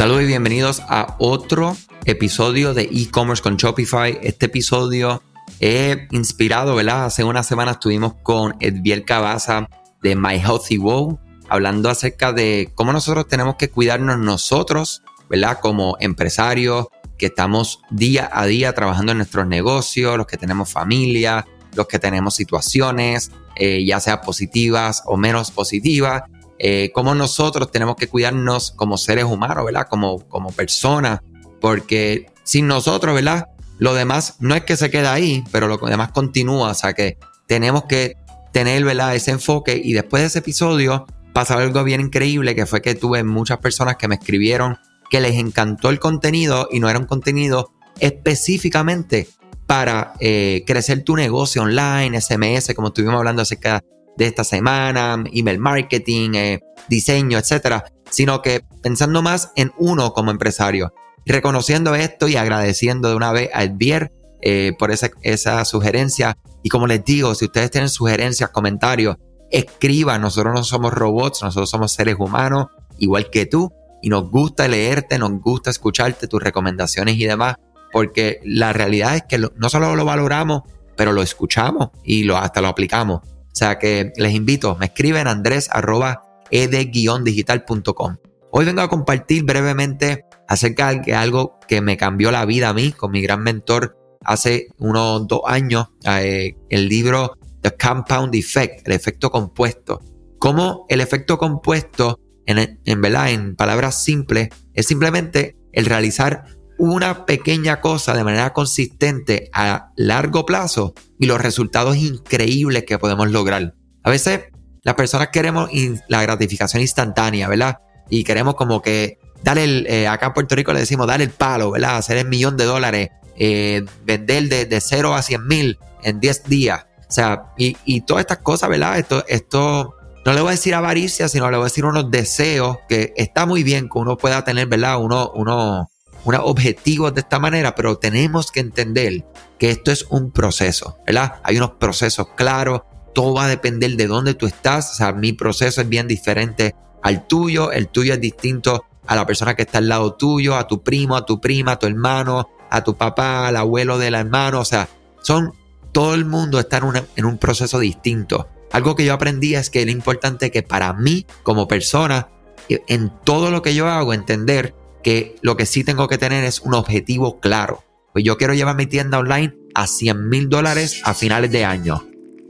Saludos y bienvenidos a otro episodio de e-commerce con Shopify. Este episodio he inspirado, ¿verdad? Hace una semana estuvimos con Edviel Cabaza de My Healthy Wow, hablando acerca de cómo nosotros tenemos que cuidarnos nosotros, ¿verdad? Como empresarios que estamos día a día trabajando en nuestros negocios, los que tenemos familia, los que tenemos situaciones, eh, ya sea positivas o menos positivas, eh, cómo nosotros tenemos que cuidarnos como seres humanos, ¿verdad? Como, como personas, porque sin nosotros, ¿verdad? Lo demás no es que se queda ahí, pero lo demás continúa, o sea que tenemos que tener, ¿verdad? Ese enfoque y después de ese episodio pasó algo bien increíble que fue que tuve muchas personas que me escribieron que les encantó el contenido y no era un contenido específicamente para eh, crecer tu negocio online, SMS, como estuvimos hablando acerca de esta semana, email marketing, eh, diseño, etcétera, sino que pensando más en uno como empresario. Reconociendo esto y agradeciendo de una vez a Edvier eh, por esa, esa sugerencia. Y como les digo, si ustedes tienen sugerencias, comentarios, escriban. Nosotros no somos robots, nosotros somos seres humanos, igual que tú. Y nos gusta leerte, nos gusta escucharte, tus recomendaciones y demás. Porque la realidad es que no solo lo valoramos, pero lo escuchamos y lo, hasta lo aplicamos. O sea que les invito, me escriben andrés arroba ed-digital.com. Hoy vengo a compartir brevemente acerca de algo que me cambió la vida a mí con mi gran mentor hace unos dos años, eh, el libro The Compound Effect, el efecto compuesto. Cómo el efecto compuesto, en, en verdad, en palabras simples, es simplemente el realizar una pequeña cosa de manera consistente a largo plazo y los resultados increíbles que podemos lograr. A veces las personas queremos la gratificación instantánea, ¿verdad? Y queremos como que darle el, eh, acá en Puerto Rico le decimos dar el palo, ¿verdad? Hacer el millón de dólares, eh, vender de, de 0 a 100 mil en 10 días. O sea, y, y todas estas cosas, ¿verdad? Esto, esto no le voy a decir avaricia, sino le voy a decir unos deseos que está muy bien que uno pueda tener, ¿verdad? Uno, uno, unos objetivos de esta manera, pero tenemos que entender que esto es un proceso, ¿verdad? Hay unos procesos claros, todo va a depender de dónde tú estás, o sea, mi proceso es bien diferente al tuyo, el tuyo es distinto a la persona que está al lado tuyo, a tu primo, a tu prima, a tu hermano, a tu papá, al abuelo del hermano, o sea, son, todo el mundo está en, en un proceso distinto. Algo que yo aprendí es que es importante que para mí como persona, en todo lo que yo hago, entender que lo que sí tengo que tener es un objetivo claro. Pues yo quiero llevar mi tienda online a 100 mil dólares a finales de año.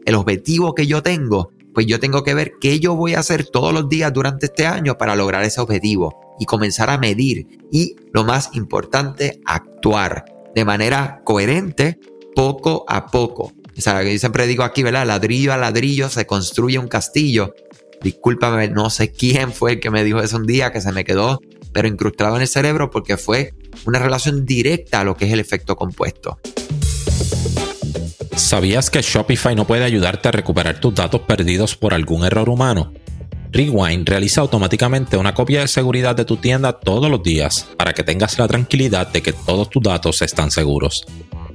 El objetivo que yo tengo, pues yo tengo que ver qué yo voy a hacer todos los días durante este año para lograr ese objetivo y comenzar a medir y, lo más importante, actuar de manera coherente poco a poco. O sea, yo siempre digo aquí, ¿verdad? Ladrillo a ladrillo se construye un castillo. Discúlpame, no sé quién fue el que me dijo eso un día que se me quedó pero incrustado en el cerebro porque fue una relación directa a lo que es el efecto compuesto. ¿Sabías que Shopify no puede ayudarte a recuperar tus datos perdidos por algún error humano? Rewind realiza automáticamente una copia de seguridad de tu tienda todos los días para que tengas la tranquilidad de que todos tus datos están seguros.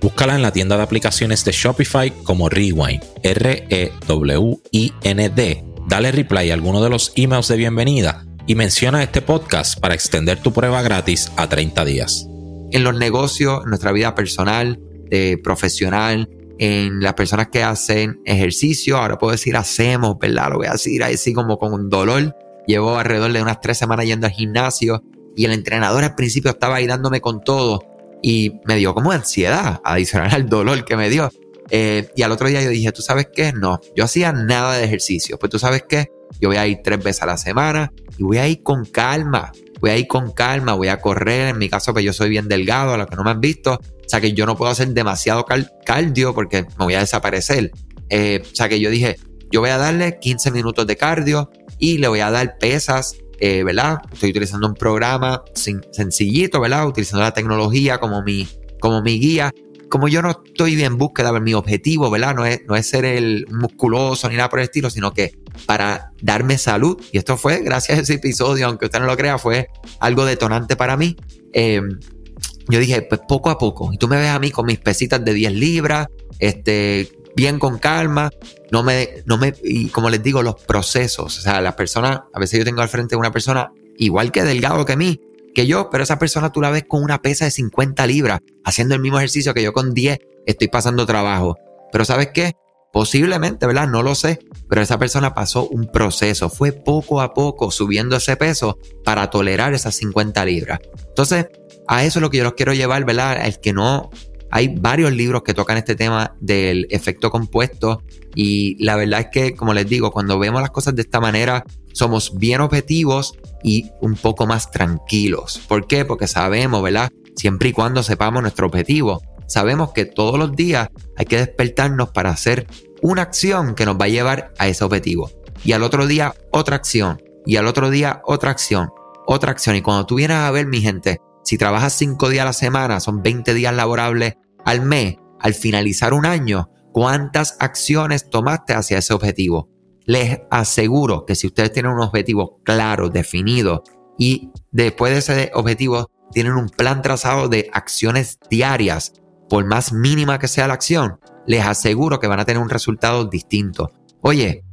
Búscala en la tienda de aplicaciones de Shopify como Rewind, R-E-W-I-N-D. Dale reply a alguno de los emails de bienvenida y menciona este podcast para extender tu prueba gratis a 30 días. En los negocios, en nuestra vida personal, eh, profesional, en las personas que hacen ejercicio, ahora puedo decir hacemos, ¿verdad? Lo voy a decir así como con un dolor. Llevo alrededor de unas tres semanas yendo al gimnasio y el entrenador al principio estaba ahí dándome con todo y me dio como ansiedad adicional al dolor que me dio. Eh, y al otro día yo dije, ¿tú sabes qué? No, yo hacía nada de ejercicio. Pues tú sabes qué? Yo voy a ir tres veces a la semana y voy a ir con calma. Voy a ir con calma, voy a correr. En mi caso, pues yo soy bien delgado, a los que no me han visto. O sea que yo no puedo hacer demasiado cardio porque me voy a desaparecer. Eh, o sea que yo dije, yo voy a darle 15 minutos de cardio y le voy a dar pesas, eh, ¿verdad? Estoy utilizando un programa sencillito, ¿verdad? Utilizando la tecnología como mi, como mi guía como yo no estoy en búsqueda de mi objetivo, ¿verdad? No es, no es ser el musculoso ni nada por el estilo, sino que para darme salud, y esto fue gracias a ese episodio, aunque usted no lo crea, fue algo detonante para mí. Eh, yo dije, pues poco a poco, y tú me ves a mí con mis pesitas de 10 libras, este, bien con calma, no me, no me, y como les digo, los procesos, o sea, las personas, a veces yo tengo al frente una persona igual que delgado que mí, que yo, pero esa persona tú la ves con una pesa de 50 libras, haciendo el mismo ejercicio que yo con 10 estoy pasando trabajo. Pero ¿sabes qué? Posiblemente, ¿verdad? No lo sé, pero esa persona pasó un proceso, fue poco a poco subiendo ese peso para tolerar esas 50 libras. Entonces, a eso es lo que yo los quiero llevar, ¿verdad? El que no hay varios libros que tocan este tema del efecto compuesto y la verdad es que, como les digo, cuando vemos las cosas de esta manera, somos bien objetivos y un poco más tranquilos. ¿Por qué? Porque sabemos, ¿verdad? Siempre y cuando sepamos nuestro objetivo, sabemos que todos los días hay que despertarnos para hacer una acción que nos va a llevar a ese objetivo. Y al otro día otra acción. Y al otro día otra acción. Otra acción. Y cuando tú vienes a ver, mi gente, si trabajas 5 días a la semana, son 20 días laborables al mes, al finalizar un año, ¿cuántas acciones tomaste hacia ese objetivo? Les aseguro que si ustedes tienen un objetivo claro, definido, y después de ese objetivo tienen un plan trazado de acciones diarias, por más mínima que sea la acción, les aseguro que van a tener un resultado distinto. Oye,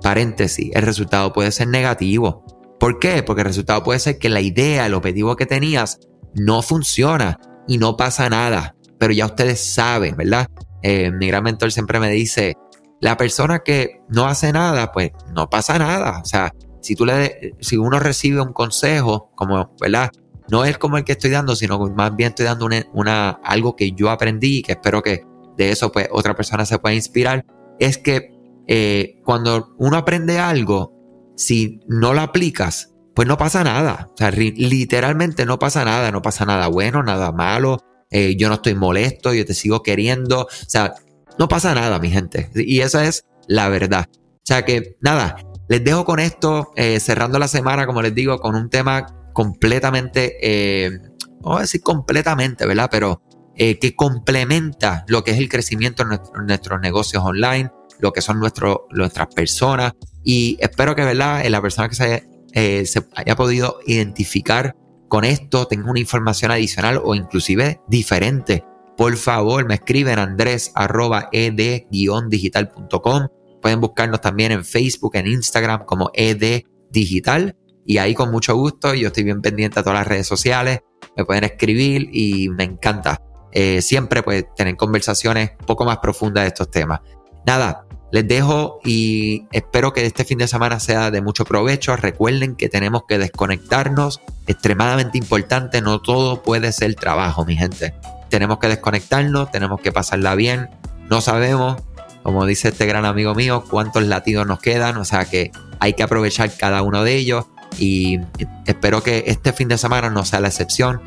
paréntesis, el resultado puede ser negativo. ¿Por qué? Porque el resultado puede ser que la idea, el objetivo que tenías, no funciona y no pasa nada. Pero ya ustedes saben, ¿verdad? Eh, mi gran mentor siempre me dice, la persona que no hace nada, pues no pasa nada. O sea, si tú le, si uno recibe un consejo, como, ¿verdad? No es como el que estoy dando, sino más bien estoy dando una, algo que yo aprendí y que espero que de eso pues otra persona se pueda inspirar. Es que eh, cuando uno aprende algo, si no lo aplicas, pues no pasa nada. O sea, literalmente no pasa nada, no pasa nada bueno, nada malo. Eh, yo no estoy molesto, yo te sigo queriendo. O sea, no pasa nada, mi gente. Y esa es la verdad. O sea que, nada, les dejo con esto, eh, cerrando la semana, como les digo, con un tema completamente, eh, a decir completamente, ¿verdad? Pero eh, que complementa lo que es el crecimiento en, nuestros negocios online, lo que son nuestras personas. Y espero que, ¿verdad? La persona que se haya podido identificar con esto, tenga una información adicional o inclusive diferente, por favor me escriben andrés arroba ed-digital.com. Pueden buscarnos también en Facebook, en Instagram como ed digital y ahí con mucho gusto yo estoy bien pendiente a todas las redes sociales, me pueden escribir y me encanta eh, siempre pues tener conversaciones un poco más profundas de estos temas. Nada, les dejo y espero que este fin de semana sea de mucho provecho. Recuerden que tenemos que desconectarnos, extremadamente importante, no todo puede ser trabajo, mi gente. Tenemos que desconectarnos, tenemos que pasarla bien. No sabemos, como dice este gran amigo mío, cuántos latidos nos quedan, o sea que hay que aprovechar cada uno de ellos y espero que este fin de semana no sea la excepción.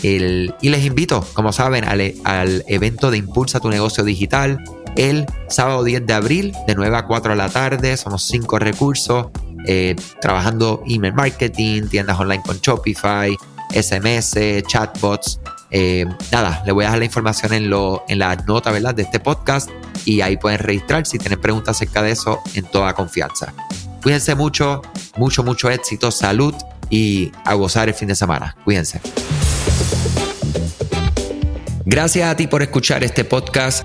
y les invito, como saben, al, al evento de Impulsa tu negocio digital el sábado 10 de abril de 9 a 4 de la tarde. Somos cinco recursos eh, trabajando email marketing, tiendas online con Shopify, SMS, chatbots. Eh, nada, le voy a dejar la información en, lo, en la nota ¿verdad? de este podcast y ahí pueden registrar si tienen preguntas acerca de eso en toda confianza. Cuídense mucho, mucho, mucho éxito, salud y a gozar el fin de semana. Cuídense. Gracias a ti por escuchar este podcast,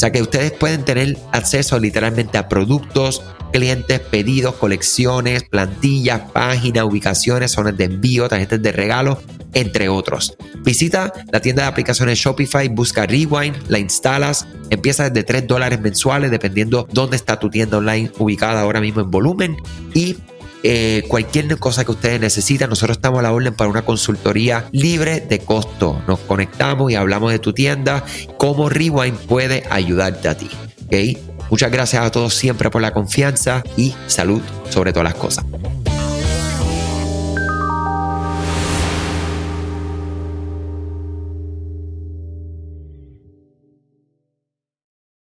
Sea que ustedes pueden tener acceso literalmente a productos, clientes, pedidos, colecciones, plantillas, páginas, ubicaciones, zonas de envío, tarjetas de regalo, entre otros. Visita la tienda de aplicaciones Shopify, busca Rewind, la instalas, empieza desde 3 dólares mensuales dependiendo dónde está tu tienda online ubicada ahora mismo en volumen y eh, cualquier cosa que ustedes necesitan, nosotros estamos a la orden para una consultoría libre de costo. Nos conectamos y hablamos de tu tienda, cómo Rewind puede ayudarte a ti. ¿okay? Muchas gracias a todos siempre por la confianza y salud sobre todas las cosas.